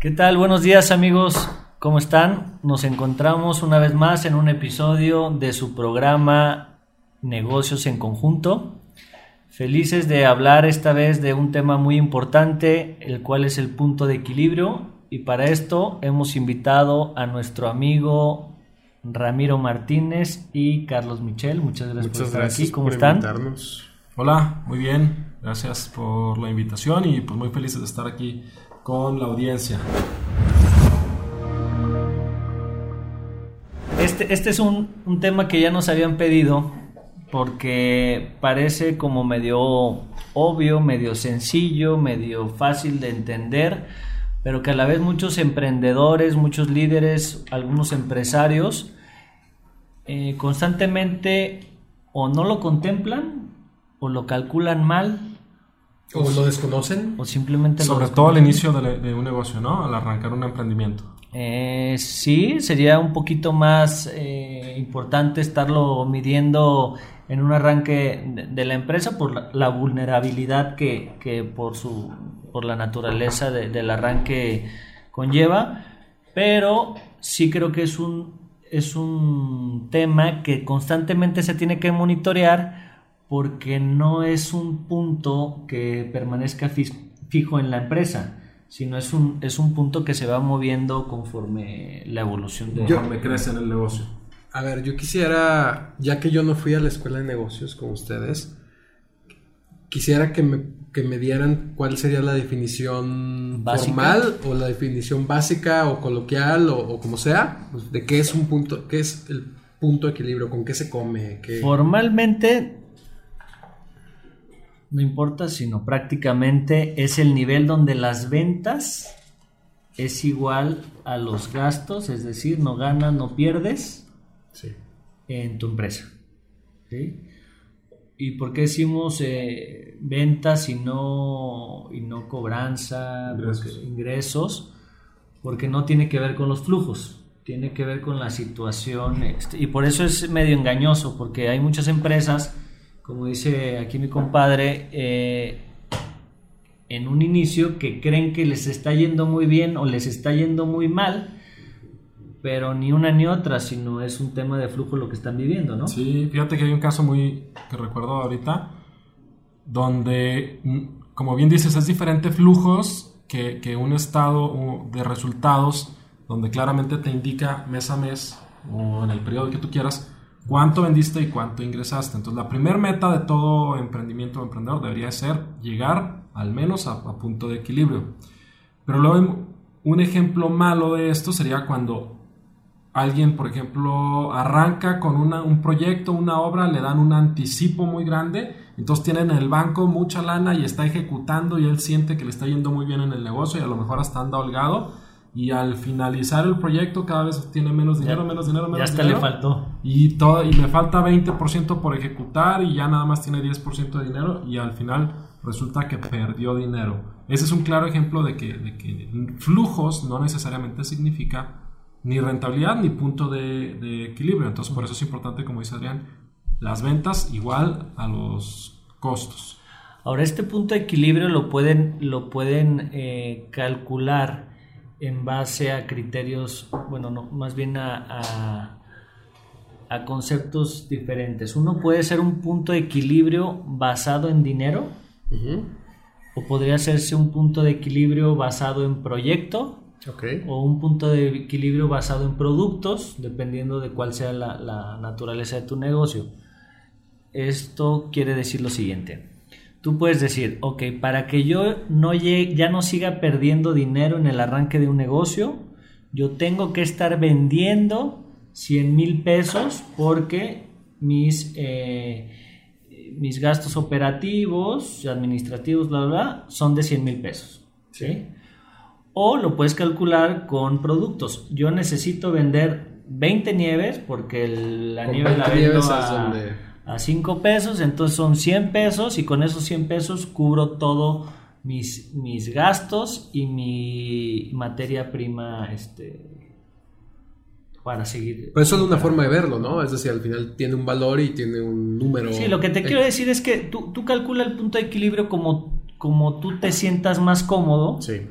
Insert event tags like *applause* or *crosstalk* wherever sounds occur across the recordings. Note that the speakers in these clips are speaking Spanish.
¿Qué tal? Buenos días amigos, ¿cómo están? Nos encontramos una vez más en un episodio de su programa Negocios en Conjunto. Felices de hablar esta vez de un tema muy importante, el cual es el punto de equilibrio. Y para esto hemos invitado a nuestro amigo Ramiro Martínez y Carlos Michel. Muchas gracias Muchas por estar gracias aquí. ¿Cómo por están? invitarnos. Hola, muy bien. Gracias por la invitación y pues muy felices de estar aquí con la audiencia. Este, este es un, un tema que ya nos habían pedido porque parece como medio obvio, medio sencillo, medio fácil de entender, pero que a la vez muchos emprendedores, muchos líderes, algunos empresarios eh, constantemente o no lo contemplan o lo calculan mal ¿O lo desconocen? o simplemente lo Sobre todo al inicio de, de un negocio, ¿no? Al arrancar un emprendimiento. Eh, sí, sería un poquito más eh, importante estarlo midiendo en un arranque de, de la empresa por la, la vulnerabilidad que, que por su por la naturaleza de- del arranque conlleva, pero sí creo que es un es un tema que constantemente se tiene que monitorear porque no es un punto que permanezca fijo en la empresa, sino es un, es un punto que se va moviendo conforme la evolución de... Conforme crece en el negocio. A ver, yo quisiera, ya que yo no fui a la escuela de negocios con ustedes, quisiera que me, que me dieran cuál sería la definición ¿Básica? formal o la definición básica o coloquial o, o como sea, pues, de qué es un punto, qué es el punto de equilibrio, con qué se come, qué... Formalmente, no importa, sino prácticamente es el nivel donde las ventas es igual a los gastos, es decir, no ganas, no pierdes Sí. en tu empresa. ¿sí? ¿Y por qué decimos eh, ventas y no, y no cobranza, Ingresos. Porque- ingresos? Porque no tiene que ver con los flujos, tiene que ver con la situación. este, y por eso es medio engañoso, porque hay muchas empresas, como dice aquí mi compadre, eh, en un inicio que creen que les está yendo muy bien o les está yendo muy mal, pero ni una ni otra, sino es un tema de flujo lo que están viviendo, ¿no? Sí, fíjate que hay un caso muy que recuerdo ahorita, donde, mm, como bien dices, es diferente flujos que, que un estado de resultados, donde claramente te indica mes a mes o en el periodo que tú quieras cuánto vendiste y cuánto ingresaste. Entonces, la primera meta de todo emprendimiento o emprendedor debería ser llegar al menos a, punto de equilibrio. Pero luego, un ejemplo malo de esto sería cuando alguien, por ejemplo, arranca con un proyecto, una obra, le dan un anticipo muy grande, entonces tienen en el banco mucha lana y está ejecutando y él siente que le está yendo muy bien en el negocio y a lo mejor hasta anda holgado y al finalizar el proyecto cada vez tiene menos dinero, menos dinero, menos Ya hasta dinero. le faltó. Y, todo, y le falta 20% por ejecutar y ya nada más tiene 10% de dinero y al final resulta que perdió dinero. Ese es un claro ejemplo de que, de que flujos no necesariamente significa ni rentabilidad ni punto de, de equilibrio. Entonces por eso es importante, como dice Adrián, las ventas igual a los costos. Ahora, este punto de equilibrio lo pueden, lo pueden eh, calcular en base a criterios, bueno, no, más bien a, a, a conceptos diferentes. Uno puede ser un punto de equilibrio basado en dinero o podría hacerse un punto de equilibrio basado en proyecto o un punto de equilibrio basado en productos, dependiendo de cuál sea la, la naturaleza de tu negocio. Esto quiere decir lo siguiente. Tú puedes decir, ok, para que yo no llegue, ya no siga perdiendo dinero en el arranque de un negocio, yo tengo que estar vendiendo 100 mil pesos porque mis, eh, mis gastos operativos, administrativos, bla, bla, bla, son de 100 mil pesos. ¿sí? O lo puedes calcular con productos. Yo necesito vender 20 nieves porque el- la nieve la 20 vendo a, a 5 pesos, entonces son 100 pesos y con esos 100 pesos cubro todo mis, mis gastos y mi materia prima este, para seguir. Pero eso es una forma de verlo, ¿no? Es decir, al final tiene un valor y tiene un número. Sí, lo que te quiero decir es que tú, tú calcula el punto de equilibrio como, como tú te sientas más cómodo. Sí.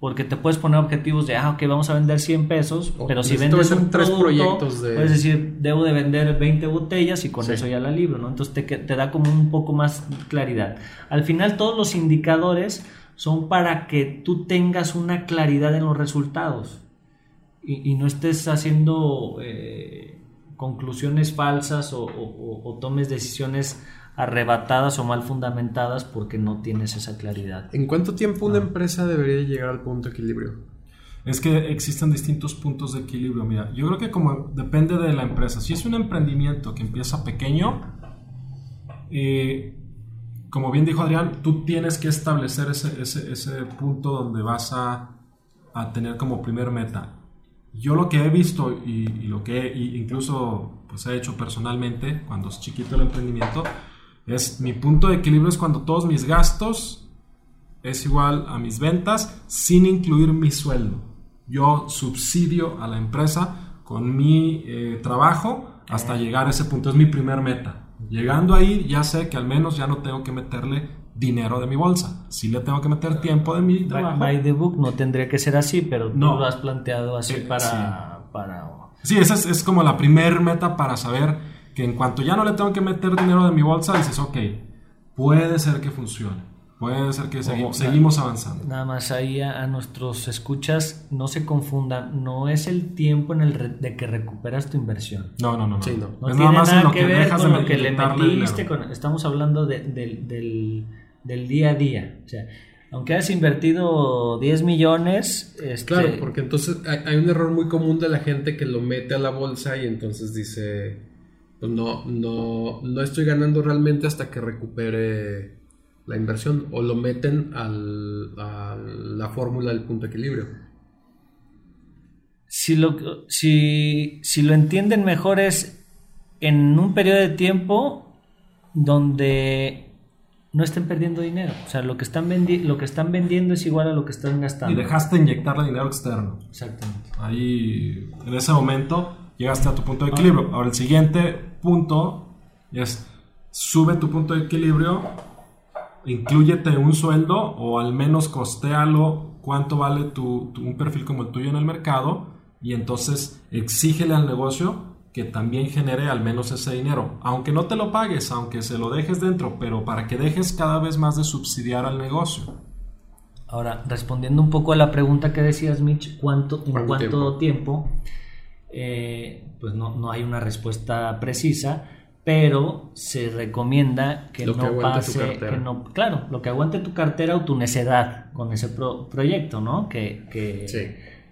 Porque te puedes poner objetivos de, ah, ok, vamos a vender 100 pesos, pero si vendes un tres producto, proyectos de- puedes decir, debo de vender 20 botellas y con Sí. eso ya la libro, ¿no? Entonces te, te da como un poco más claridad. Al final todos los indicadores son para que tú tengas una claridad en los resultados y, y no estés haciendo eh, conclusiones falsas o, o- o- o tomes decisiones arrebatadas o mal fundamentadas porque no tienes esa claridad. ¿En cuánto tiempo una empresa debería llegar al punto de equilibrio? Es que existen distintos puntos de equilibrio. Mira, yo creo que como depende de la empresa. Si es un emprendimiento que empieza pequeño, eh, como bien dijo Adrián, tú tienes que establecer ese, ese- ese punto donde vas a, a tener como primer meta. Yo lo que he visto y, y lo que he- y incluso pues he hecho personalmente cuando es chiquito el emprendimiento es mi punto de equilibrio es cuando todos mis gastos es igual a mis ventas sin incluir mi sueldo. Yo subsidio a la empresa con mi eh, trabajo hasta llegar a ese punto. Es mi primer meta. Llegando ahí ya sé que al menos ya no tengo que meterle dinero de mi bolsa. Sí le tengo que meter tiempo de mi By, trabajo. by the book no tendría que ser así, pero tú No. lo has planteado así Eh, para, para... Sí, esa es, es como la primer meta para saber que en cuanto ya no le tengo que meter dinero de mi bolsa, dices, ok, puede ser que funcione. Puede ser que segui- seguimos avanzando. Nada más ahí a, a nuestros escuchas, no se confundan, no es el tiempo en el de que recuperas tu inversión. No, no, no. no. Sí, no. No es tiene nada más nada en lo que, que, ver dejas con de lo que le metiste, con- estamos hablando de- del, del- del día a día. O sea, aunque hayas invertido 10 millones, este, Claro, porque entonces hay, hay un error muy común de la gente que lo mete a la bolsa y entonces dice, no, no, no estoy ganando realmente hasta que recupere la inversión o lo meten al- a la fórmula del punto equilibrio. si lo, si, si lo entienden mejor es en un periodo de tiempo donde no estén perdiendo dinero. O sea, lo que están, vendi lo que están vendiendo es igual a lo que están Y gastando. dejaste de inyectarle dinero externo. Exactamente. Ahí, en ese momento, llegaste a tu punto de equilibrio. Ahora, el siguiente punto es, sube tu punto de equilibrio, incluyete un sueldo o al menos costéalo cuánto vale tu, tu- un perfil como el tuyo en el mercado y entonces exígele al negocio que también genere al menos ese dinero, aunque no te lo pagues, aunque se lo dejes dentro, pero para que dejes cada vez más de subsidiar al negocio. Ahora, respondiendo un poco a la pregunta que decías, Mitch, ¿cuánto, ¿en ¿Cuánto cuánto tiempo? Eh, pues no, no hay una respuesta precisa, pero se recomienda que Lo no pase, que no, claro, lo que aguante tu cartera o tu necedad con ese pro- proyecto, ¿no? Que, que Sí.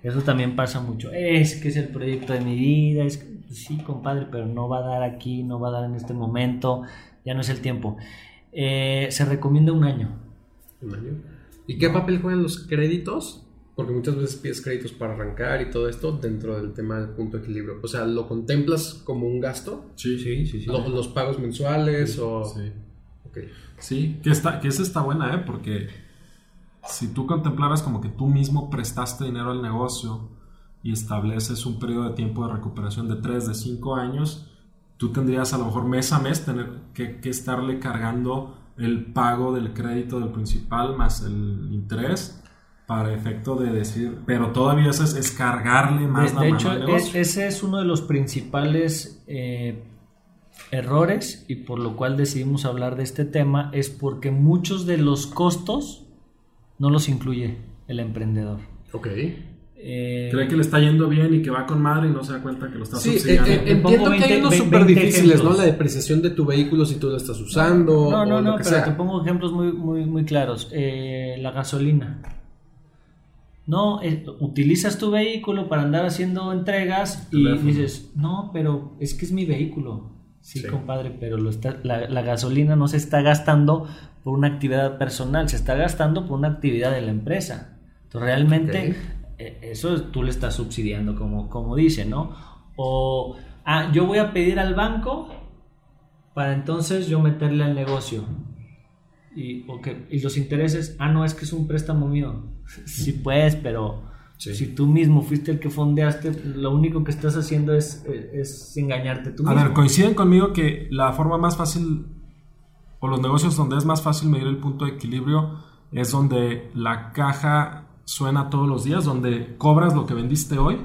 eso también pasa mucho. Es que es el proyecto de mi vida, es que, pues sí, compadre, pero no va a dar aquí, no va a dar en este momento, ya no es el tiempo. Eh, se recomienda un año. Un año. ¿Y qué papel juegan los créditos? Porque muchas veces pides créditos para arrancar y todo esto dentro del tema del punto de equilibrio. O sea, ¿lo contemplas como un gasto? Sí, Sí, sí, sí. Lo- ¿Los pagos mensuales o...? Sí. Ok. Sí, que, está, que esa está buena, ¿eh? Porque si tú contemplaras como que tú mismo prestaste dinero al negocio y estableces un periodo de tiempo de recuperación de 3, de 5 años, tú tendrías a lo mejor mes a mes tener que, que estarle cargando el pago del crédito del principal más el interés para efecto de decir, pero todavía eso es, es cargarle más De, la de mano hecho, al negocio. ese es uno de los principales eh, errores y por lo cual decidimos hablar de este tema, es porque muchos de los costos no los incluye el emprendedor. Ok. Eh, Cree que le está yendo bien y que va con madre y no se da cuenta que lo está Sí, eh, subsidiando. eh, Te entiendo pongo que hay 20 unos 20 súper difíciles, ¿no? La depreciación de tu vehículo si tú lo estás usando no, no, o no, lo que pero sea. te pongo ejemplos muy, muy, muy claros. Eh, la gasolina. No, eh, utilizas tu vehículo para andar haciendo entregas y Teléfono. dices, no, pero es que es mi vehículo. Sí, Sí. compadre, pero lo está, la, la gasolina no se está gastando por una actividad personal, se está gastando por una actividad de la empresa. Entonces, realmente, eh, eso tú le estás subsidiando, como, como dice, ¿no? O, ah, yo voy a pedir al banco para entonces yo meterle al negocio. Y, ok, y los intereses, ah, no, es que es un préstamo mío. *laughs* Sí, pues, pero Sí. si tú mismo fuiste el que fondeaste, lo único que estás haciendo es, es, es engañarte tú A mismo. ver, coinciden conmigo que la forma más fácil, o los negocios donde es más fácil medir el punto de equilibrio, es donde la caja suena todos los días, donde cobras lo que vendiste hoy,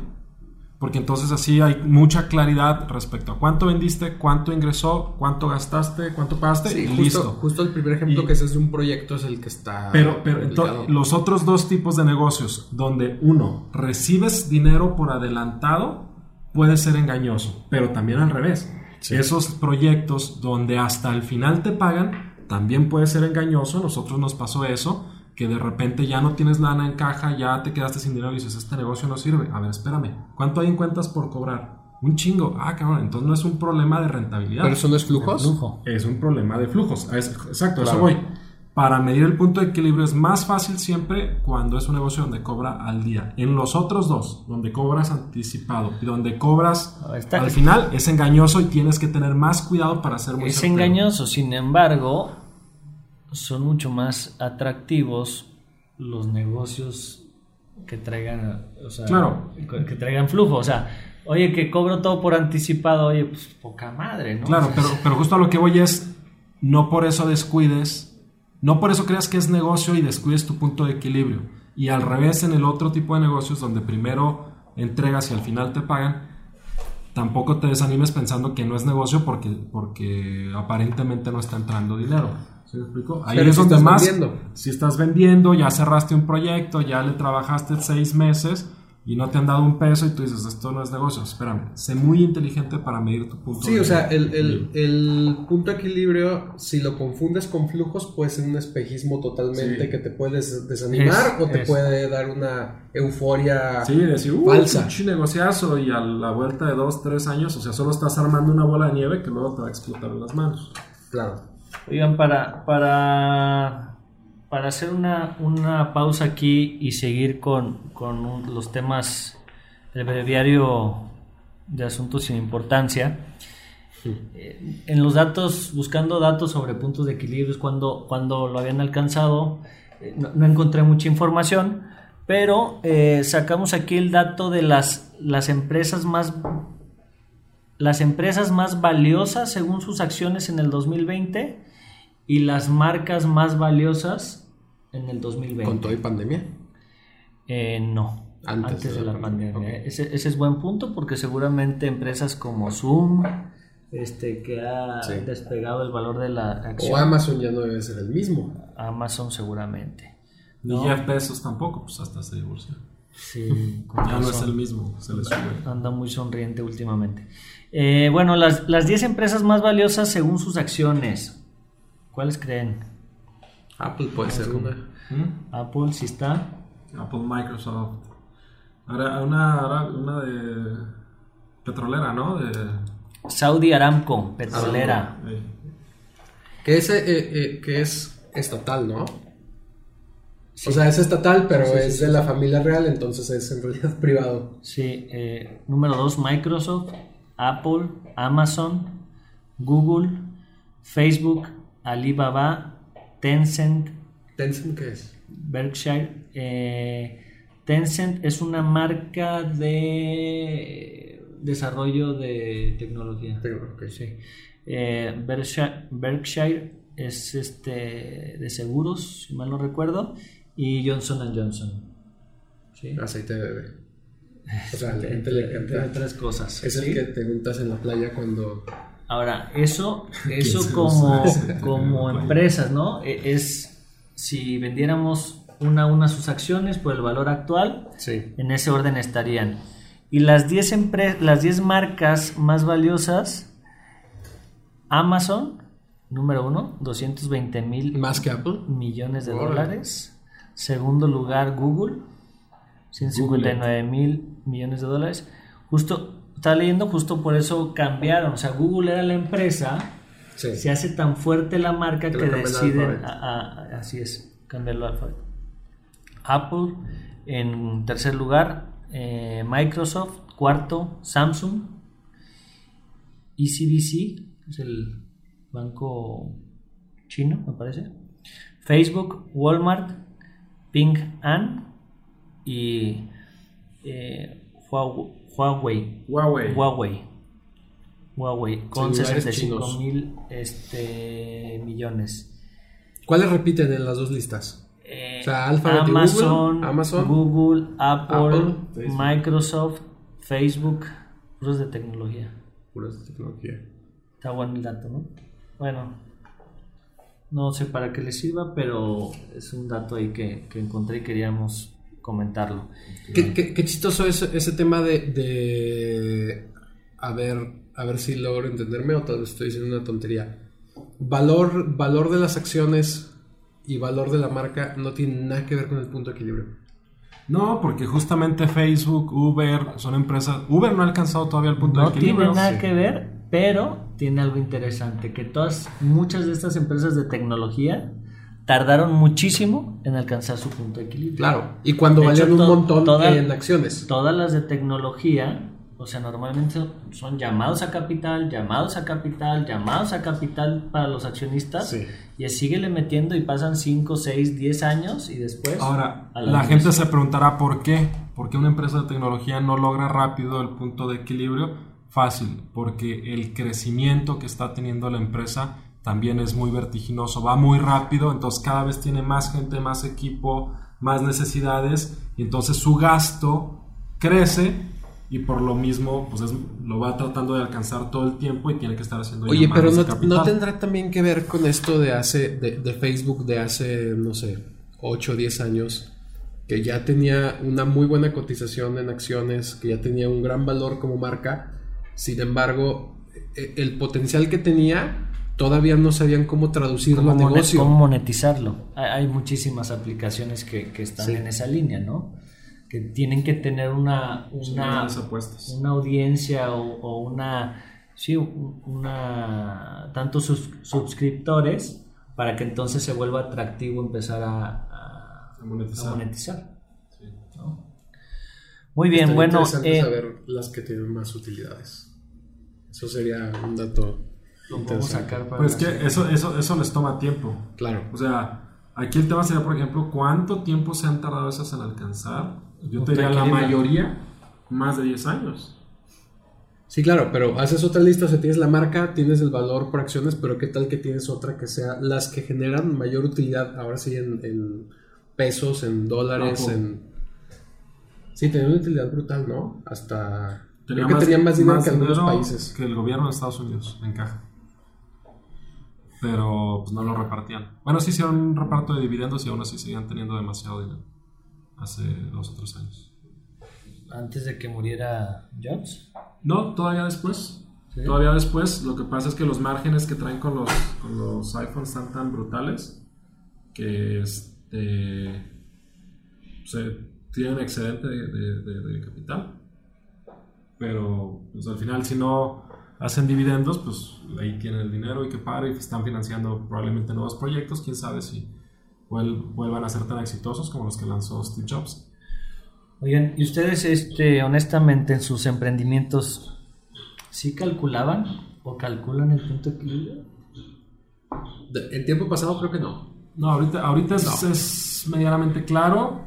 porque entonces así hay mucha claridad respecto a cuánto vendiste, cuánto ingresó, cuánto gastaste, cuánto pagaste Sí, y justo, listo. justo el primer ejemplo Y- que ese es de un proyecto es el que está. Pero, pero los otros dos tipos de negocios, donde uno, recibes dinero por adelantado, puede ser engañoso, pero también al revés. Esos proyectos donde hasta el final te pagan, también puede ser engañoso. Nosotros nos pasó eso, que de repente ya no tienes lana en caja, ya te quedaste sin dinero y dices, este negocio no sirve. A ver, espérame, ¿cuánto hay en cuentas por cobrar? Un chingo. Ah, cabrón, entonces no es un problema de rentabilidad. ¿Pero eso no es flujos? Flujo. Es un problema de flujos. Es- exacto, eso voy. Para medir el punto de equilibrio es más fácil siempre cuando es un negocio donde cobra al día. En los otros dos, donde cobras anticipado y donde cobras Está- al final, es engañoso y tienes que tener más cuidado para ser muy Es certero. engañoso, sin embargo, son mucho más atractivos los negocios que traigan, o sea, Claro. que que traigan flujo. O sea, oye, que cobro todo por anticipado, oye, pues poca madre, ¿no? Claro, pero, pero justo a lo que voy es, no por eso descuides, no por eso creas que es negocio y descuides tu punto de equilibrio. Y al revés, en el otro tipo de negocios donde primero entregas y al final te pagan, tampoco te desanimes pensando que no es negocio porque, porque aparentemente no está entrando dinero. ¿Sí me explico? Ahí Pero es si donde estás más, vendiendo. si estás vendiendo, ya cerraste un proyecto, ya le trabajaste seis meses y no te han dado un peso y tú dices, esto no es negocio, espérame, sé muy inteligente para medir tu punto Sí, de o sea, el, el- el punto de equilibrio, si lo confundes con flujos, puede ser un espejismo totalmente Sí. que te puedes desanimar Es- o te es. puede dar una euforia Sí, decir, uh, falsa. pinche negociazo y a la vuelta de dos, tres años, o sea, solo estás armando una bola de nieve que luego te va a explotar en las manos. Claro. Oigan, para, para, para hacer una, una pausa aquí y seguir con, con un- los temas del breviario de asuntos sin importancia, eh, en los datos, buscando datos sobre puntos de equilibrio, cuando, cuando lo habían alcanzado, eh, no, no encontré mucha información, pero eh, sacamos aquí el dato de las, las empresas más las empresas más valiosas según sus acciones en el 2020 y las marcas más valiosas en el 2020. Con todo y pandemia. Eh, no, Antes antes, de de la pandemia. Ese, ese es buen punto porque seguramente empresas como Zoom, este, que ha Sí. despegado el valor de la acción, O Amazon ya no debe ser el mismo. Amazon seguramente. Ni No. Jeff Bezos tampoco, pues hasta se divorció. Sí, *laughs* con Ya no es el mismo, se le sube. Anda muy sonriente últimamente. Eh, bueno, las, las 10 empresas más valiosas según sus acciones. ¿Cuáles creen? Apple puede ser una. ¿Mm? Apple, sí está. Apple, Microsoft. Ahora, una, ahora una de petrolera, ¿no? De, Saudi Aramco, petrolera. Que es, eh, eh, que es estatal, ¿no? O sea, es estatal, pero Sí, sí, es sí, de la familia real, entonces es en realidad *laughs* privado. Sí, eh, número 2, Microsoft, Apple, Amazon, Google, Facebook, Alibaba, Tencent, Tencent, ¿qué es? Berkshire. eh, Tencent es una marca de desarrollo de tecnología. Tengo- ok. Sí. Eh, Berkshire, Berkshire es este de seguros, si mal no recuerdo, y Johnson Johnson. Sí. Aceite de bebé. O sea, *laughs* a la gente le encanta. otras cosas. Es el que te untas en la playa cuando... Ahora, eso, *laughs* eso como, como *laughs* empresas, ¿no? E- Es si vendiéramos una a una sus acciones por el valor actual, Sí. en ese orden estarían. Y las 10 empre- las 10 marcas más valiosas, Amazon, número uno, 220 mil Más que Apple. millones de Órale. dólares. Segundo lugar, Google, 159 mil millones de dólares. Justo, estaba leyendo, justo por eso cambiaron. O sea, Google era la empresa, Sí. se hace tan fuerte la marca Que que, deciden, alfabeto. a- a- así es, cambiarlo al alfabeto. Apple en tercer lugar, eh, Microsoft, cuarto, Samsung, ECBC, es el banco chino, me parece, Facebook, Walmart, Ping An y eh, Huawei. Huawei. Huawei. Huawei. Con Celulares 65 chinos. mil este, millones. ¿Cuáles repiten en las dos listas? Eh, O sea, Alphabet y Amazon, Google, Amazon, Google, Apple, Apple, Facebook. Microsoft, Facebook, puros de tecnología. Puras de tecnología. Está bueno el dato, ¿no? Bueno, no sé para qué le sirva, pero es un dato ahí que, que encontré y queríamos comentarlo. Qué, qué- qué chistoso es ese tema de, de- A ver, a ver si logro entenderme o tal vez estoy diciendo una tontería. Valor, valor de las acciones y valor de la marca no tienen nada que ver con el punto de equilibrio. No, porque justamente Facebook, Uber son empresas. Uber no ha alcanzado todavía el punto No de equilibrio. tiene nada sí. que ver, pero tiene algo interesante, que todas, muchas de estas empresas de tecnología tardaron muchísimo en alcanzar su punto de equilibrio. Claro. Y cuando De valían hecho, un to- montón toda- en acciones. Todas las de tecnología, o sea, normalmente son llamados a capital, llamados a capital, llamados a capital para los accionistas, Sí. y síguele metiendo y pasan 5, 6, 10 años y después... Ahora, a la nubes. gente se preguntará por qué. ¿Por qué una empresa de tecnología no logra rápido el punto de equilibrio? Fácil, porque el crecimiento que está teniendo la empresa también es muy vertiginoso, va muy rápido, entonces cada vez tiene más gente, más equipo, más necesidades, y entonces su gasto crece y por lo mismo pues es- lo va tratando de alcanzar todo el tiempo y tiene que estar haciendo Oye, pero no, no tendrá también que ver con esto de hace de, de Facebook de hace, no sé, 8 o 10 años, que ya tenía una muy buena cotización en acciones, que ya tenía un gran valor como marca. Sin embargo, e- el potencial que tenía todavía no sabían cómo traducirlo cómo, a negocio. cómo monetizarlo. Hay, muchísimas aplicaciones que, que están Sí. en esa línea, ¿no? Que tienen que tener una, una, una audiencia o, o una, sí, un- una, tantos sus- suscriptores para que entonces se vuelva atractivo empezar a, a- A monetizar. a monetizar, ¿no? Muy bien, Estaría bueno, interesante eh, saber las que tienen más utilidades. Eso sería un dato lo podemos interesante. sacar para Pues que eso, eso, eso les toma tiempo. Claro. O sea, aquí el tema sería, por ejemplo, ¿cuánto tiempo se han tardado esas en alcanzar? Yo te diría la mayoría, más de 10 años. Sí, claro, pero haces otra lista, o sea, tienes la marca, tienes el valor por acciones, pero ¿qué tal que tienes otra que sea las que generan mayor utilidad, ahora sí, en, en pesos, en dólares, en... Sí, tenía una utilidad brutal, ¿no? Hasta... Tenía creo que tenía más dinero más que algunos dinero países. que el gobierno de Estados Unidos en caja. Pero pues no lo repartían. Bueno, sí hicieron un reparto de dividendos y aún así seguían teniendo demasiado dinero. Hace dos o tres años. Antes de que muriera Jobs. No, todavía después. ¿Sí? Todavía después. Lo que pasa es que los márgenes que traen con los, con los iPhones están tan brutales que este, se tienen excedente de, de- de- de capital. Pero pues, al final, si no hacen dividendos, pues ahí tienen el dinero y que para y están financiando probablemente nuevos proyectos. Quién sabe si vuel- vuelvan a ser tan exitosos como los que lanzó Steve Jobs. Oigan, ¿y ustedes, este, honestamente, en sus emprendimientos, sí calculaban o calculan el punto de equilibrio? En tiempo pasado creo que no. No, ahorita, ahorita es, es medianamente claro,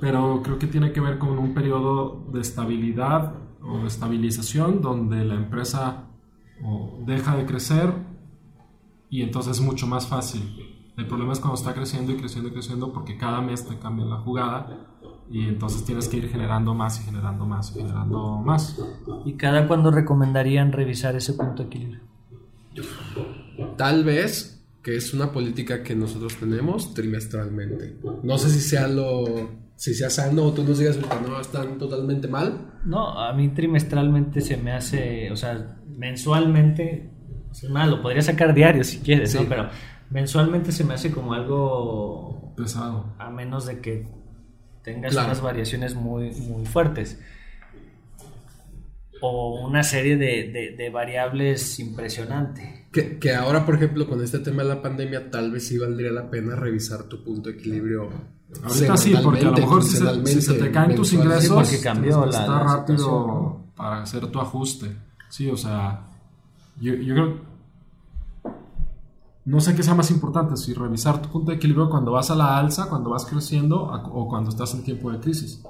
pero creo que tiene que ver con un periodo de estabilidad o estabilización donde la empresa o deja de crecer y entonces es mucho más fácil. El problema es cuando está creciendo y creciendo y creciendo porque cada mes te cambia la jugada y entonces tienes que ir generando más y generando más y generando más. ¿Y cada cuándo recomendarían revisar ese punto de equilibrio? Tal vez que es una política que nosotros tenemos trimestralmente. No sé si sea lo... Si sea sano o tú nos digas ahorita, no, están totalmente mal. No, a mí trimestralmente se me hace, o sea, mensualmente, es más, lo podría sacar diario si quieres, Sí. ¿no? Pero mensualmente se me hace como algo, Pesado. a menos de que tengas Claro. unas variaciones muy, muy fuertes. O una serie de, de- de variables impresionante. Que, que ahora, por ejemplo, con este tema de la pandemia, tal vez sí valdría la pena revisar tu punto de equilibrio. Ahorita sí, porque a lo mejor si se, si se te caen tus ingresos, porque cambió la- está la rápido para hacer tu ajuste. Sí, o sea, yo, yo creo. No sé qué sea más importante, si revisar tu punto de equilibrio cuando vas a la alza, cuando vas creciendo o cuando estás en tiempo de crisis.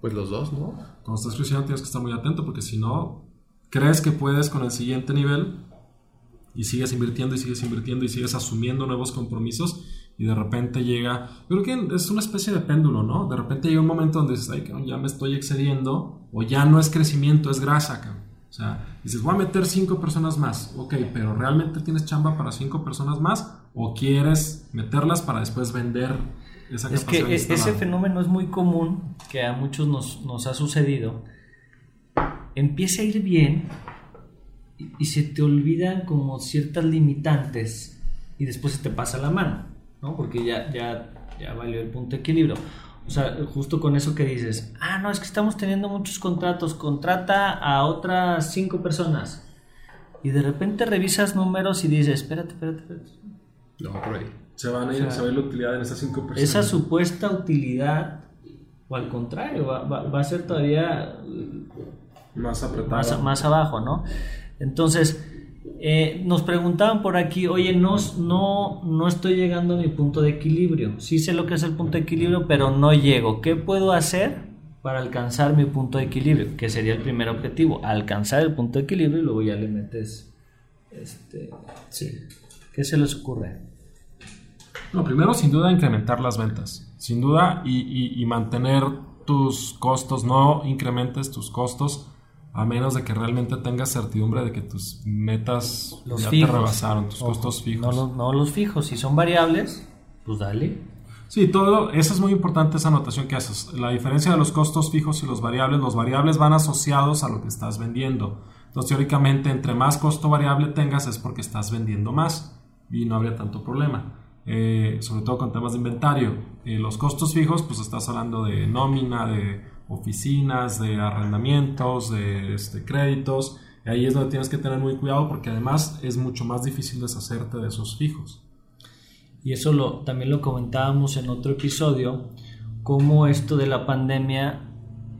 Pues los dos, ¿no? Cuando estás creciendo tienes que estar muy atento porque si no, crees que puedes con el siguiente nivel y sigues invirtiendo y sigues invirtiendo y sigues asumiendo nuevos compromisos y de repente llega, yo creo que es una especie de péndulo, ¿no? De repente llega un momento donde dices, ay, ya me estoy excediendo, o ya no es crecimiento, es grasa, cabrón. O sea, dices, voy a meter cinco personas más, ok, pero ¿realmente tienes chamba para cinco personas más? ¿O quieres meterlas para después vender esa Es que ese fenómeno es muy común, que a muchos nos, nos ha sucedido. Empieza a ir bien y, se te olvidan como ciertas limitantes y después se te pasa la mano, ¿no? Porque ya, ya, ya valió el punto de equilibrio. O sea, justo con eso que dices, ah, no, es que estamos teniendo muchos contratos, contrata a otras cinco personas. Y de repente revisas números y dices, espérate, espérate, espérate. No, por ahí. Se, van a ir, se va a ir la utilidad en esas cinco personas. Esa supuesta utilidad, o al contrario, va, va, a ser todavía más apretado. Más, más abajo, ¿no? Entonces, eh, nos preguntaban por aquí, oye, no, no, no estoy llegando a mi punto de equilibrio. Sí sé lo que es el punto de equilibrio, pero no llego. ¿Qué puedo hacer para alcanzar mi punto de equilibrio? Que sería el primer objetivo, alcanzar el punto de equilibrio y luego ya le metes... Este, sí. ¿Qué se les ocurre? No, primero sin duda incrementar las ventas, sin duda, y, y mantener tus costos, no incrementes tus costos a menos de que realmente tengas certidumbre de que tus metas ya te rebasaron, tus costos fijos. No, los fijos, si son variables, pues dale. Sí, todo, eso es muy importante esa anotación que haces. La diferencia de los costos fijos y los variables, los variables van asociados a lo que estás vendiendo. Entonces, teóricamente, entre más costo variable tengas es porque estás vendiendo más y no habría tanto problema. Eh, sobre todo con temas de inventario. Eh, los costos fijos, pues estás hablando de nómina, de oficinas, de arrendamientos, de este, créditos. Y ahí es donde tienes que tener muy cuidado porque además es mucho más difícil deshacerte de esos fijos. Y eso lo, también lo comentábamos en otro episodio, cómo esto de la pandemia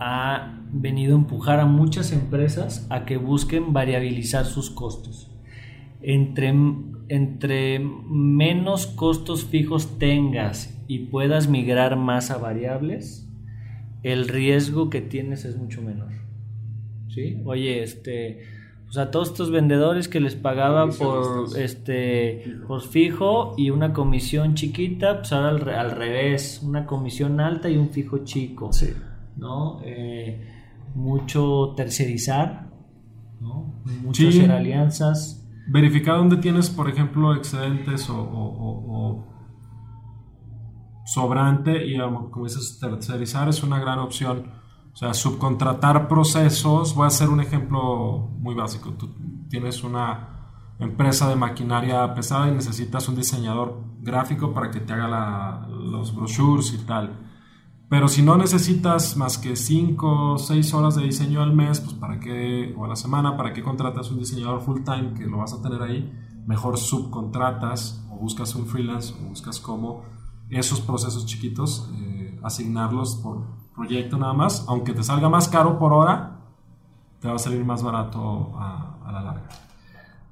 ha venido a empujar a muchas empresas a que busquen variabilizar sus costos. Entre, entre menos costos fijos tengas y puedas migrar más a variables, el riesgo que tienes es mucho menor. ¿Sí? Oye, este, o sea, todos estos vendedores que les pagaban por este por fijo y una comisión chiquita, pues ahora al, revés, una comisión alta y un fijo chico. Sí. ¿No? Eh, mucho tercerizar, ¿no? Mucho hacer alianzas. Verificar dónde tienes, por ejemplo, excedentes o sobrante y como dices, tercerizar es una gran opción. O sea, subcontratar procesos, voy a hacer un ejemplo muy básico. Tú tienes una empresa de maquinaria pesada y necesitas un diseñador gráfico para que te haga los brochures y tal. Pero si no necesitas más que 5 o 6 horas de diseño al mes, pues para qué, o a la semana, para qué contratas un diseñador full time que lo vas a tener ahí, mejor subcontratas o buscas un freelance o buscas cómo esos procesos chiquitos, eh, asignarlos por proyecto nada más, aunque te salga más caro por hora, te va a salir más barato a, la larga.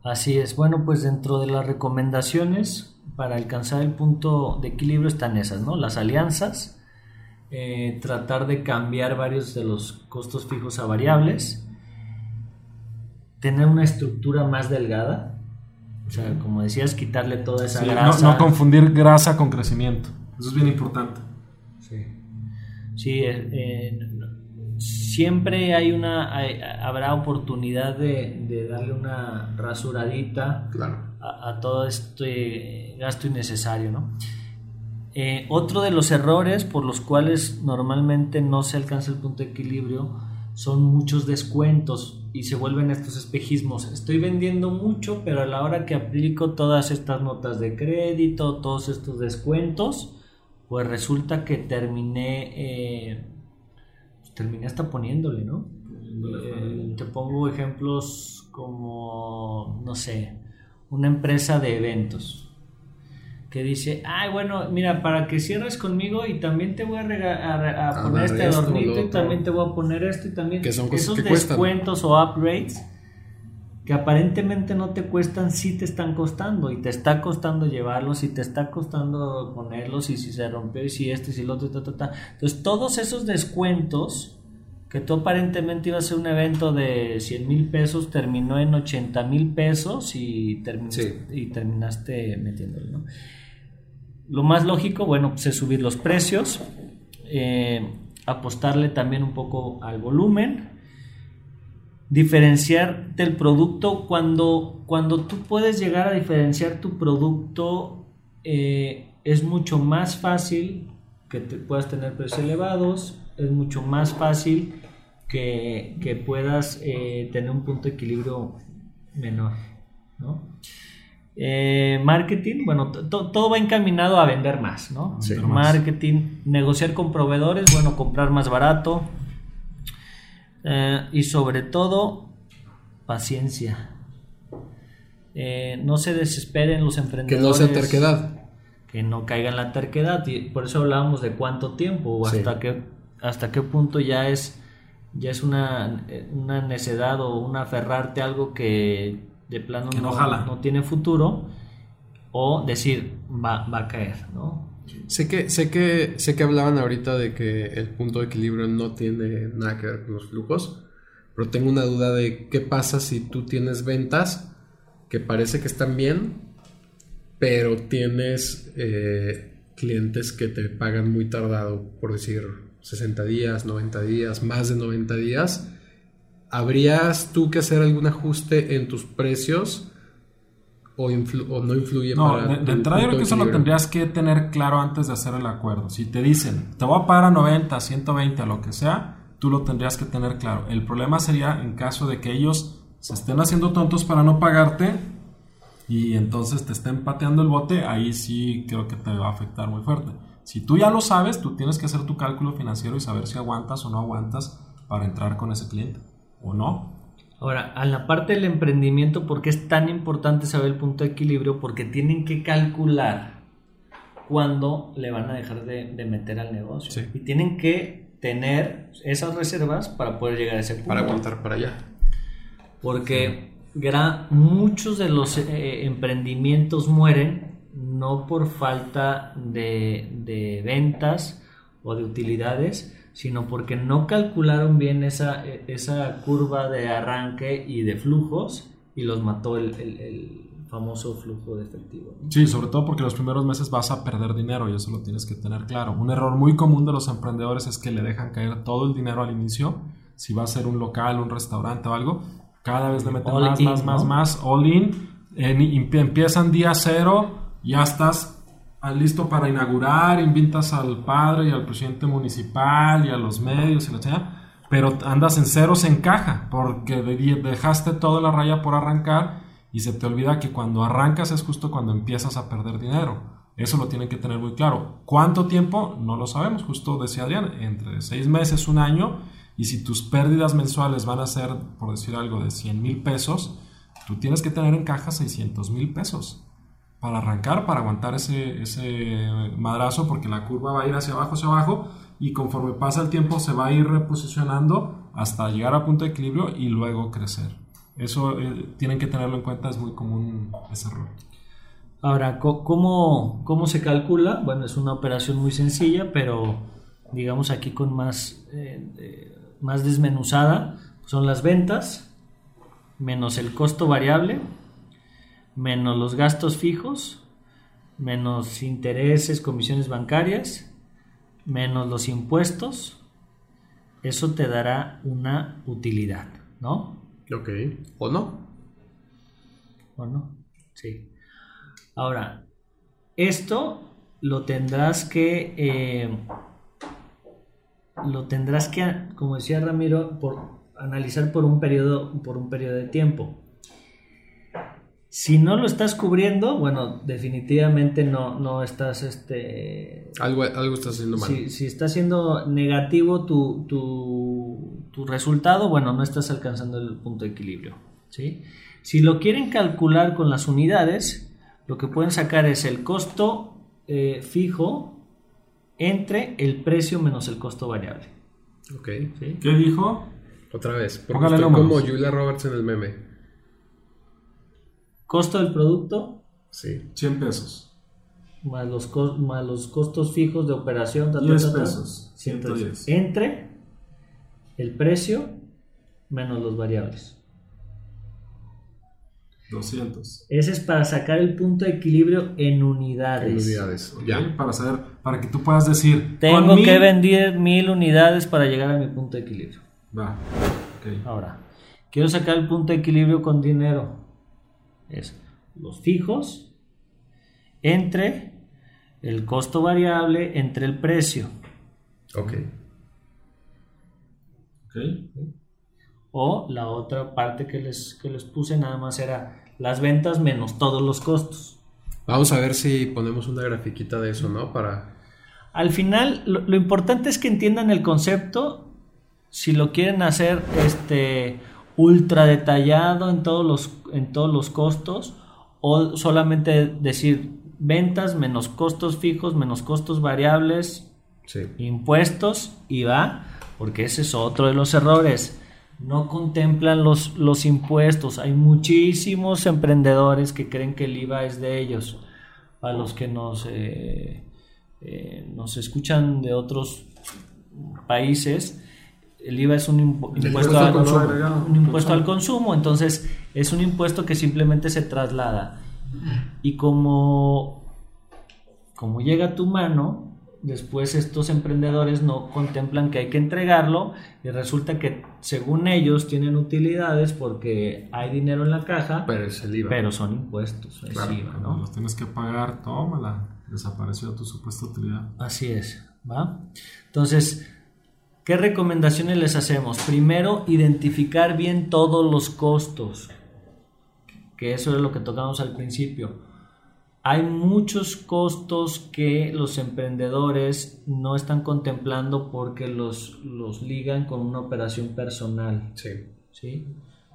Así es, bueno, pues dentro de las recomendaciones para alcanzar el punto de equilibrio están esas, ¿no? Las alianzas, eh, tratar de cambiar varios de los costos fijos a variables, tener una estructura más delgada, o sea, como decías, quitarle toda esa grasa. No, confundir grasa con crecimiento. Eso es bien importante. Sí. Sí, eh, eh, siempre hay una, habrá oportunidad de, darle una rasuradita a, todo este gasto innecesario, ¿no? Eh, otro de los errores por los cuales normalmente no se alcanza el punto de equilibrio son muchos descuentos y se vuelven estos espejismos. Estoy vendiendo mucho, pero a la hora que aplico todas estas notas de crédito, todos estos descuentos, pues resulta que terminé, eh, pues terminé hasta poniéndole, ¿no? Eh, te pongo ejemplos como, no sé, una empresa de eventos que dice, ay, bueno, mira, para que cierres conmigo y también te voy a, a, poner este adornito y también te voy a poner esto y también que son esos descuentos o upgrades que aparentemente no te cuestan, sí te están costando y te está costando llevarlos y te está costando ponerlos y si se rompió y si este y si lo otro, ta, ta, ta. Entonces todos esos descuentos que tú aparentemente ibas a ser un evento de 100 mil pesos terminó en 80 mil pesos y, y terminaste metiéndolo, ¿no? Lo más lógico, bueno, pues es subir los precios, eh, apostarle también un poco al volumen, diferenciar del producto cuando, cuando tú puedes llegar a diferenciar tu producto eh, es mucho más fácil que te puedas tener precios elevados, es mucho más fácil que, que puedas eh, tener un punto de equilibrio menor. ¿no? Eh, marketing, bueno, todo va encaminado a vender más, ¿no? Sí. Marketing, negociar con proveedores, bueno, comprar más barato. Eh, y sobre todo, paciencia. Eh, no se desesperen los Que emprendedores. no sea terquedad. Que no caiga en la terquedad. Y por eso hablábamos de cuánto tiempo o Sí. hasta qué, hasta qué punto ya es, ya es una, una necedad o un aferrarte a algo que de plano Que no no, jala. no tiene futuro. O decir, va, va a caer, ¿no? Sé que, sé que, sé que hablaban ahorita de que el punto de equilibrio no tiene nada que ver con los flujos, pero tengo una duda de qué pasa si tú tienes ventas que parece que están bien, pero tienes eh, clientes que te pagan muy tardado, por decir 60 días, 90 días, más de 90 días. ¿Habrías tú que hacer algún ajuste en tus precios o, influ- o no influye No, para de, de entrada yo creo que eso lo tendrías que tener claro antes de hacer el acuerdo. Si te dicen, te voy a pagar a 90, 120, a lo que sea, tú lo tendrías que tener claro. El problema sería en caso de que ellos se estén haciendo tontos para no pagarte y entonces te estén pateando el bote, ahí sí creo que te va a afectar muy fuerte. Si tú ya lo sabes, tú tienes que hacer tu cálculo financiero y saber si aguantas o no aguantas para entrar con ese cliente o no. Ahora, a la parte del emprendimiento, ¿por qué es tan importante saber el punto de equilibrio? Porque tienen que calcular cuándo le van a dejar de, de meter al negocio. Sí. Y tienen que tener esas reservas para poder llegar a ese punto. Para aguantar para allá. Porque muchos de los eh, emprendimientos mueren no por falta de, de ventas o de utilidades, sino porque no calcularon bien esa, eh, esa curva de arranque y de flujos y los mató el, el- el famoso flujo de efectivo. ¿no? Sí, sobre todo porque los primeros meses vas a perder dinero y eso lo tienes que tener claro. Un error muy común de los emprendedores es que le dejan caer todo el dinero al inicio. Si va a ser un local, un restaurante o algo, cada vez le meten All más, in, más, más, ¿no? más, all in. En- empie- empiezan día cero, ya estás listo para inaugurar, invitas al padre y al presidente municipal y a los medios y la chingada, pero andas en ceros en caja porque de- dejaste toda la raya por arrancar y se te olvida que cuando arrancas es justo cuando empiezas a perder dinero. Eso lo tienen que tener muy claro. ¿Cuánto tiempo? No lo sabemos. Justo decía Adrián, entre seis meses, un año. Y si tus pérdidas mensuales van a ser, por decir algo, de 100 mil pesos, tú tienes que tener en caja 600 mil pesos para arrancar, para aguantar ese, ese madrazo, porque la curva va a ir hacia abajo, hacia abajo, y conforme pasa el tiempo se va a ir reposicionando hasta llegar a punto de equilibrio y luego crecer. Eso eh, tienen que tenerlo en cuenta, es muy común ese error. Ahora, ¿cómo, ¿cómo se calcula? Bueno, es una operación muy sencilla, pero digamos aquí con más, eh, más desmenuzada. Son las ventas menos el costo variable, menos los gastos fijos, menos intereses, comisiones bancarias, menos los impuestos. Eso te dará una utilidad, ¿no? Ok. ¿O no? ¿O no? Sí. Ahora, esto lo tendrás que. eh, lo tendrás que, como decía Ramiro, por, analizar por un periodo, por un periodo de tiempo. Si no lo estás cubriendo, bueno, definitivamente no, no estás este, Algo, algo estás haciendo mal. si, si está siendo negativo tu, tu, tu resultado, bueno, no estás alcanzando el punto de equilibrio. ¿sí? Si lo quieren calcular con las unidades, lo que pueden sacar es el costo eh, fijo entre el precio menos el costo variable. Ok. ¿sí? ¿Qué dijo? Otra vez. Porque Póngale estoy como Julia Roberts en el meme. Costo del producto Sí. 100 pesos. más los, cos- más los costos fijos de operación. ta, ta, 10 ta, ta, pesos, 110. Entre el precio menos los variables. 200. Ese es para sacar el punto de equilibrio en unidades. En unidades. Ya. Para saber, para que tú puedas decir. Tengo con mil- que vender mil unidades para llegar a mi punto de equilibrio. Va. ok. Ahora, quiero sacar el punto de equilibrio con dinero. Es los fijos entre el costo variable entre el precio. Ok. Ok. O la otra parte que les, que les puse nada más era las ventas menos todos los costos. Vamos a ver si ponemos una grafiquita de eso, ¿no? Para. Al final, lo, lo importante es que entiendan el concepto. Si lo quieren hacer este, ultra detallado en todos, los, en todos los costos, o solamente decir ventas menos costos fijos, menos costos variables, Sí. impuestos y va, porque ese es otro de los errores. No contemplan los, los impuestos. Hay muchísimos emprendedores que creen que el IVA es de ellos. Para los que nos, eh, eh, nos escuchan de otros países, el IVA es un impu- El impuesto, al, consumo. agregado. un impuesto al consumo. Entonces, es un impuesto que simplemente se traslada. Y como como llega a tu mano, después estos emprendedores no contemplan que hay que entregarlo y resulta que según ellos tienen utilidades porque hay dinero en la caja, Pero es el IVA. pero son impuestos, es Claro, IVA, Cuando ¿no? los tienes que pagar, tómala. Desapareció tu supuesta utilidad. Así es, ¿va? Entonces, ¿qué recomendaciones les hacemos? Primero, identificar bien todos los costos, que eso es lo que tocamos al principio. Hay muchos costos que los emprendedores no están contemplando porque los, los ligan con una operación personal, Sí. ¿sí?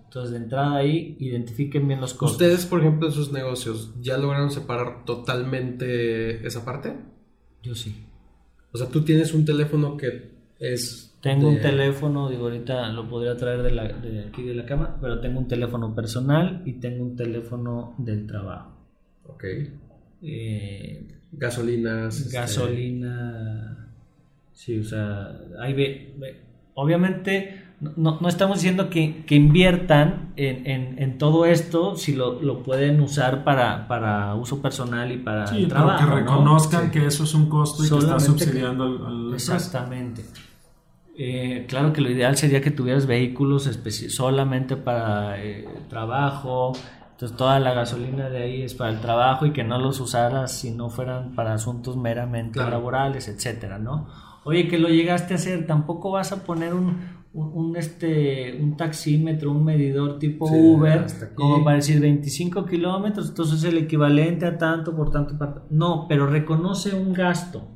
Entonces, de entrada ahí, identifiquen bien los costos. ¿Ustedes, por ejemplo, en sus negocios, ya lograron separar totalmente esa parte? Yo sí. O sea, tú tienes un teléfono que es. Tengo de- un teléfono, digo, ahorita lo podría traer de, la, de aquí de la cama, pero tengo un teléfono personal y tengo un teléfono del trabajo. Ok. Eh, Gasolinas. este, gasolina, sí, o sea, hay ve- ve- obviamente no, no estamos diciendo que, que inviertan en, en- en todo esto si lo, lo pueden usar para, para uso personal y para Sí, el pero trabajo. que ¿no? reconozcan Sí. que eso es un costo y que está Solamente que- subsidiando al, al Exactamente. Eh, claro que lo ideal sería que tuvieras vehículos solamente para eh, trabajo, entonces toda la gasolina de ahí es para el trabajo y que no los usaras si no fueran para asuntos meramente Claro. laborales, etcétera, ¿no? Oye, que lo llegaste a hacer, tampoco vas a poner un, un, un, este, un taxímetro, un medidor tipo Sí, Uber, como para decir 25 kilómetros, entonces es el equivalente a tanto por tanto. par- No, pero reconoce un gasto,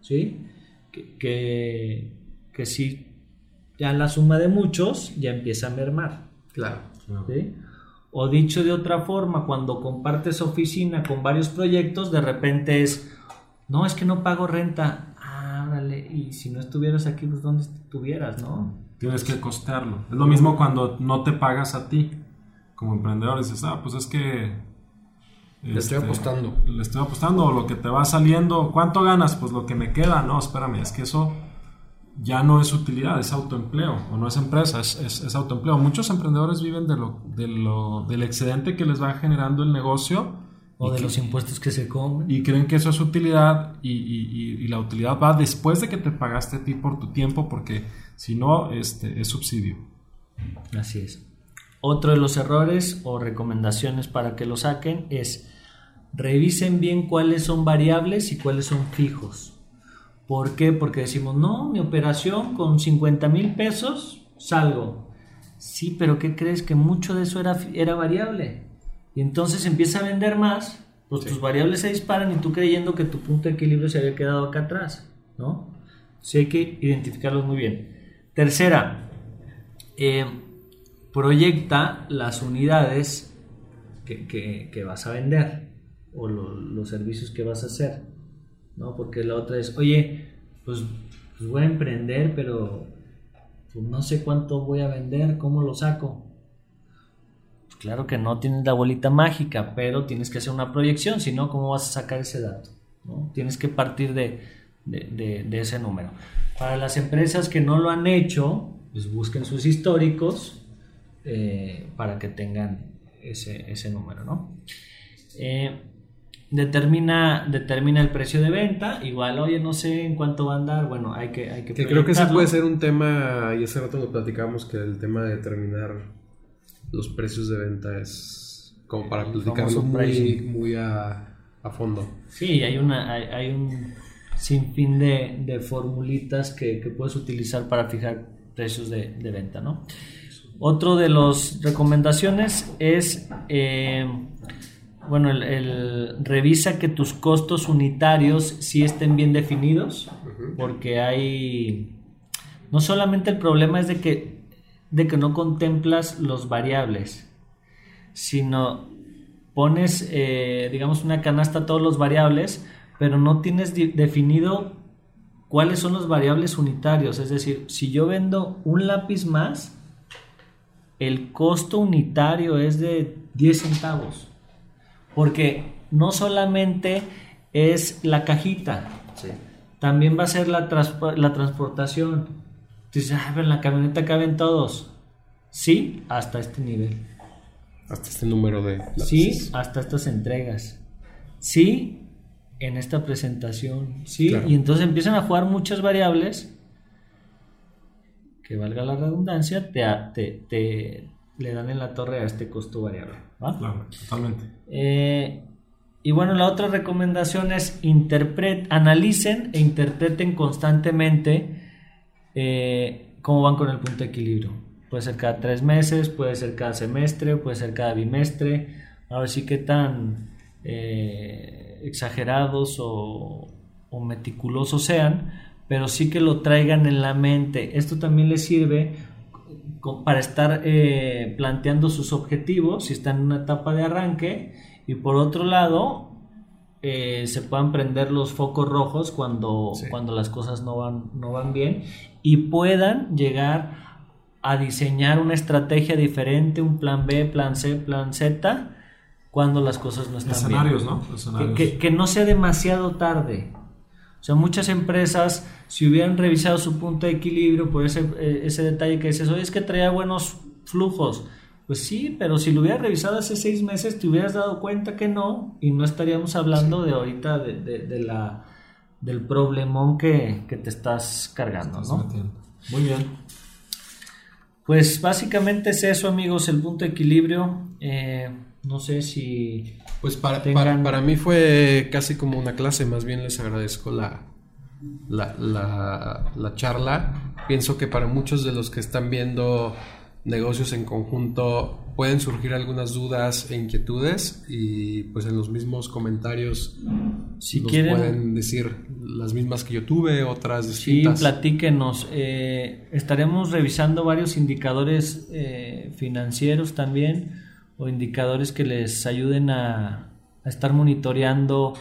¿sí? Que, que, que si ya la suma de muchos ya empieza a mermar, Claro. O dicho de otra forma, cuando compartes oficina con varios proyectos, de repente es, no, es que no pago renta. Ah, y si no estuvieras aquí, pues ¿dónde estuvieras, no? Tienes que costearlo. Es lo mismo cuando no te pagas a ti. Como emprendedor dices, ah, pues es que... Le estoy este, apostando. Le estoy apostando, o lo que te va saliendo. ¿Cuánto ganas? Pues lo que me queda. No, espérame, es que eso ya no es utilidad, es autoempleo. O no es empresa, es, es- es autoempleo. Muchos emprendedores viven de lo, de lo, del excedente que les va generando el negocio. O de que- los impuestos que se comen. y creen que eso es utilidad y, y- y- y la utilidad va después de que te pagaste a ti por tu tiempo porque si no este, es subsidio. Así es. Otro de los errores o recomendaciones para que lo saquen es revisen bien cuáles son variables y cuáles son fijos. ¿Por qué? Porque decimos, no, mi operación con 50 mil pesos salgo. Sí, pero ¿qué crees? Que mucho de eso era, era variable. Y entonces empieza a vender más, pues tus variables se disparan y tú creyendo que tu punto de equilibrio se había quedado acá atrás, ¿no? Sí hay que identificarlos muy bien. Tercera, eh, proyecta las unidades que, que- que vas a vender o lo- los servicios que vas a hacer, ¿no? Porque la otra es, oye, pues, pues voy a emprender, pero pues no sé cuánto voy a vender, ¿cómo lo saco? Claro que no tienes la bolita mágica, pero tienes que hacer una proyección, si no, ¿cómo vas a sacar ese dato? ¿no? Tienes que partir de, de- de- de ese número. Para las empresas que no lo han hecho, pues busquen sus históricos eh, para que tengan ese, ese número, ¿no? Eh, determina, determina el precio de venta, igual, oye, no sé en cuánto va a andar, bueno, hay que... Hay que, que creo que ese puede ser un tema, y hace rato lo platicamos, que el tema de determinar los precios de venta es como para platicarlo muy, muy a, a, fondo. Sí, hay, una, hay, hay un sinfín de, de formulitas que, que, puedes utilizar para fijar precios de, de venta, ¿no? Otro de las recomendaciones es... Eh, bueno, el, revisa que tus costos unitarios sí estén bien definidos, porque hay, no solamente el problema es de que, de que no contemplas los variables, sino pones, eh, digamos, una canasta a todos los variables, pero no tienes definido cuáles son los variables unitarios. Es decir, si yo vendo un lápiz más, el costo unitario es de 10 centavos. Porque no solamente es la cajita, también va a ser la, la transportación. Dices, ah, en la camioneta caben todos. Sí, hasta este nivel. Hasta este número de... Sí, hasta estas entregas. Sí, en esta presentación. Sí, y entonces empiezan a jugar muchas variables que valga la redundancia, te, te, le dan en la torre a este costo variable. Claro, totalmente. Eh, y bueno, la otra recomendación es interpret, analicen e interpreten constantemente eh, cómo van con el punto de equilibrio. Puede ser cada tres meses, puede ser cada semestre, puede ser cada bimestre. A ver si qué tan eh, exagerados o, o meticulosos sean, pero sí que lo traigan en la mente. Esto también les sirve para estar eh, planteando sus objetivos si están en una etapa de arranque y por otro lado eh, se puedan prender los focos rojos cuando, cuando las cosas no van, no van bien y puedan llegar a diseñar una estrategia diferente, un plan B, plan C, plan Z cuando las cosas no están bien. ¿no? Que, que no sea demasiado tarde. O sea, muchas empresas, si hubieran revisado su punto de equilibrio por ese, eh, ese detalle que dices, oye, es que traía buenos flujos. Pues sí, pero si lo hubieras revisado hace seis meses, te hubieras dado cuenta que no, y no estaríamos hablando de ahorita de, de, la, del problemón que, que te estás cargando, ¿no? Muy bien. Pues básicamente es eso, amigos, el punto de equilibrio. Eh, no sé si... Pues para, para, mí fue casi como una clase, más bien les agradezco la, la, la, charla. Pienso que para muchos de los que están viendo negocios en conjunto pueden surgir algunas dudas e inquietudes y pues en los mismos comentarios si quieren pueden decir las mismas que yo tuve, otras distintas. Sí, platíquenos. Eh, estaremos revisando varios indicadores eh, financieros también o indicadores que les ayuden a, estar monitoreando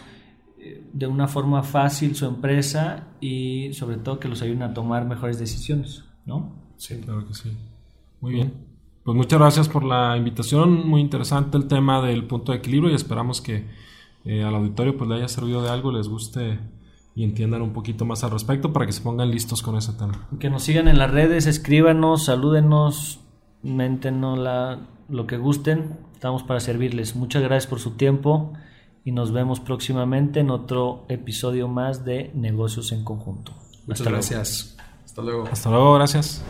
eh, de una forma fácil su empresa y sobre todo que los ayuden a tomar mejores decisiones, ¿no? Sí, claro que sí. Muy bien. Pues muchas gracias por la invitación, muy interesante el tema del punto de equilibrio y esperamos que eh, al auditorio pues le haya servido de algo, les guste y entiendan un poquito más al respecto para que se pongan listos con ese tema. Que nos sigan en las redes, escríbanos, salúdenos, méntenos la lo que gusten, estamos para servirles. Muchas gracias por su tiempo y nos vemos próximamente en otro episodio más de Negocios en Conjunto. Muchas gracias. Hasta luego. Hasta luego, gracias.